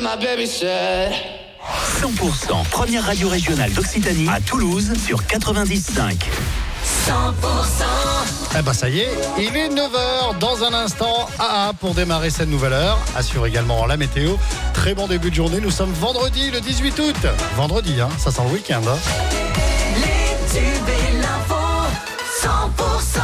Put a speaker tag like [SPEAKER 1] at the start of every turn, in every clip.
[SPEAKER 1] my baby said.
[SPEAKER 2] 100% première radio régionale d'Occitanie à Toulouse sur 95.
[SPEAKER 3] 100%
[SPEAKER 4] Eh ben ça y est, il est 9h dans un instant. AA pour démarrer cette nouvelle heure. Assure également la météo. Très bon début de journée. Nous sommes vendredi le 18 août. Vendredi, hein, ça sent le week-end. hein.
[SPEAKER 3] Les tubes et l'info 100%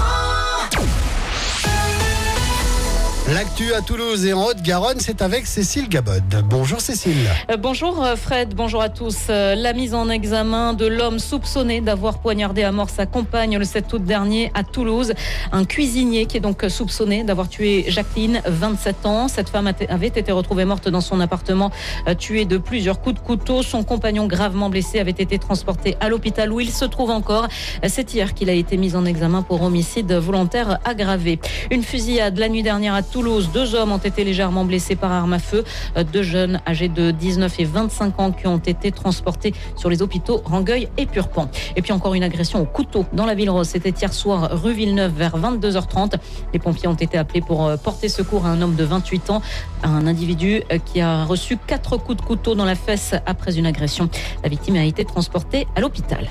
[SPEAKER 4] L'actu à Toulouse et en Haute-Garonne, c'est avec Cécile Gabod. Bonjour Cécile.
[SPEAKER 5] Euh, Bonjour euh, Fred, bonjour à tous. Euh, La mise en examen de l'homme soupçonné d'avoir poignardé à mort sa compagne le 7 août dernier à Toulouse. Un cuisinier qui est donc soupçonné d'avoir tué Jacqueline, 27 ans. Cette femme avait été retrouvée morte dans son appartement, tuée de plusieurs coups de couteau. Son compagnon gravement blessé avait été transporté à l'hôpital où il se trouve encore. C'est hier qu'il a été mis en examen pour homicide volontaire aggravé. Une fusillade la nuit dernière à Toulouse. Deux hommes ont été légèrement blessés par arme à feu. Euh, Deux jeunes âgés de 19 et 25 ans qui ont été transportés sur les hôpitaux Rangueil et Purpan. Et puis encore une agression au couteau dans la ville rose. C'était hier soir rue Villeneuve vers 22h30. Les pompiers ont été appelés pour euh, porter secours à un homme de 28 ans, un individu euh, qui a reçu quatre coups de couteau dans la fesse après une agression. La victime a été transportée à l'hôpital.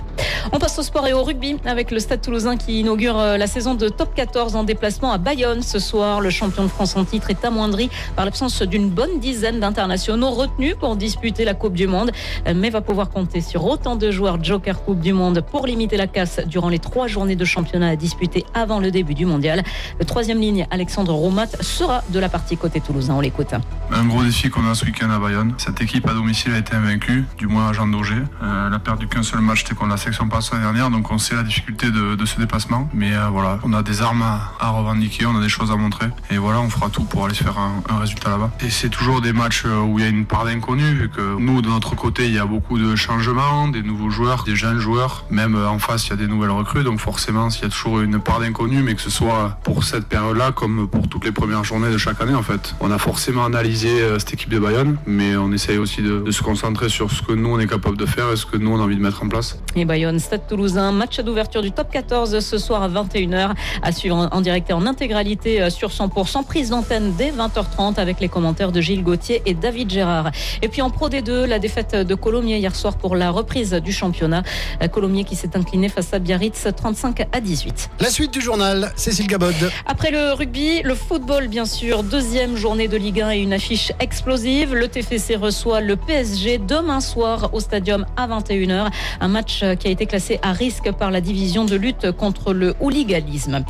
[SPEAKER 5] On passe au sport et au rugby avec le Stade toulousain qui inaugure la saison de top 14 en déplacement à Bayonne ce soir. Le champion de France en titre est amoindri par l'absence d'une bonne dizaine d'internationaux retenus pour disputer la Coupe du Monde, mais va pouvoir compter sur autant de joueurs Joker Coupe du Monde pour limiter la casse durant les trois journées de championnat à disputer avant le début du mondial. Le troisième ligne, Alexandre Roumat, sera de la partie côté toulousain. On l'écoute.
[SPEAKER 6] Un gros défi qu'on a ce week-end à Bayonne. Cette équipe à domicile a été invaincue, du moins à Jean Daugé. Euh, elle a perdu qu'un seul match, c'était contre la section passe l'année dernière, donc on sait la difficulté de, de ce déplacement. Mais euh, voilà, on a des armes à, à revendiquer, on a des choses à montrer. Et voilà, on fera pour aller se faire un, résultat là-bas. Et c'est toujours des matchs euh, où il y a une part d'inconnu, vu que nous, de notre côté, il y a beaucoup de changements, des nouveaux joueurs, des jeunes joueurs. Même euh, en face, il y a des nouvelles recrues, donc forcément, il y a toujours une part d'inconnu, mais que ce soit pour cette période-là comme pour toutes les premières journées de chaque année, en fait. On a forcément analysé euh, cette équipe de Bayonne, mais on essaye aussi de, se concentrer sur ce que nous, on est capable de faire et ce que nous, on a envie de mettre en place.
[SPEAKER 5] Et Bayonne, Stade Toulousain, match d'ouverture du top 14 ce soir à 21h, à suivre en- direct et en intégralité sur 100%, prise d'antenne dès 20h30 avec les commentaires de Gilles Gauthier et David Gérard. Et puis en Pro D2, la défaite de Colomiers hier soir pour la reprise du championnat. Euh, Colomiers qui s'est incliné face à Biarritz 35 à 18.
[SPEAKER 4] La suite du journal, Cécile Gabod.
[SPEAKER 5] Après le rugby, le football bien sûr, deuxième journée de Ligue 1 et une affiche explosive. Le TFC reçoit le PSG demain soir au stadium à 21h. Un match euh, qui a été classé à risque par la division de lutte contre le hooliganisme.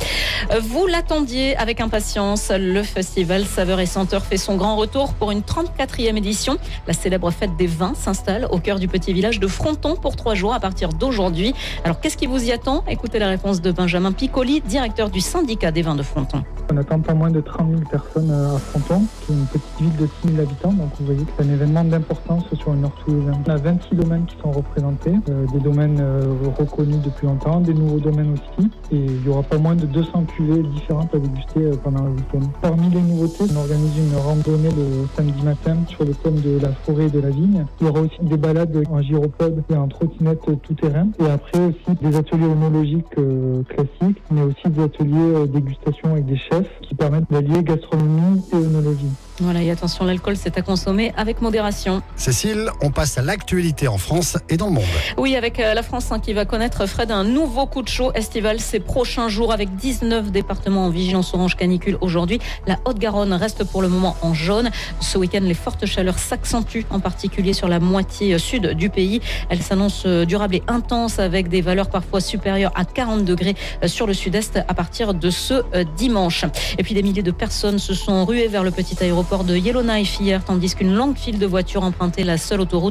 [SPEAKER 5] Euh, Vous l'attendiez avec impatience. Le festival Saveur et Senteur fait son grand retour pour une 34e édition. La célèbre fête des vins s'installe au cœur du petit village de Fronton pour trois jours à partir d'aujourd'hui. Alors qu'est-ce qui vous y attend? Écoutez la réponse de Benjamin Piccoli, directeur du syndicat des vins de Fronton.
[SPEAKER 7] On attend pas moins de 30 000 personnes euh, à Fronton, qui est une petite ville de 6 000 habitants. Donc vous voyez que c'est un événement d'importance sur le nord toulousain. On a 26 domaines qui sont représentés, euh, des domaines euh, reconnus depuis longtemps, des nouveaux domaines aussi. Et il y aura pas moins de 200 cuvées différentes à déguster pendant le week-end. Parmi les nouveautés, on organise une randonnée le samedi matin sur le thème de la forêt et de la vigne. Il y aura aussi des balades en gyropode et en trottinette tout-terrain. Et après aussi des ateliers œnologiques euh, classiques, mais aussi des ateliers euh, dégustation avec des chefs qui permettent d'allier gastronomie et œnologie.
[SPEAKER 5] Voilà, et attention, l'alcool, c'est à consommer avec modération.
[SPEAKER 4] Cécile, on passe à l'actualité en France et dans le monde.
[SPEAKER 5] Oui, avec euh, la France hein, qui va connaître, Fred, un nouveau coup de chaud estival ces prochains jours avec 19 départements en vigilance orange canicule aujourd'hui. La Haute-Garonne reste pour le moment en jaune. Ce week-end, les fortes chaleurs s'accentuent, en particulier sur la moitié sud du pays. Elles s'annoncent euh, durables et intenses avec des valeurs parfois supérieures à 40 degrés euh, sur le sud-est à partir de ce dimanche. Et puis des milliers de personnes se sont ruées vers le petit aéroport de Yellowknife hier, tandis qu'une longue file de voitures empruntait la seule autoroute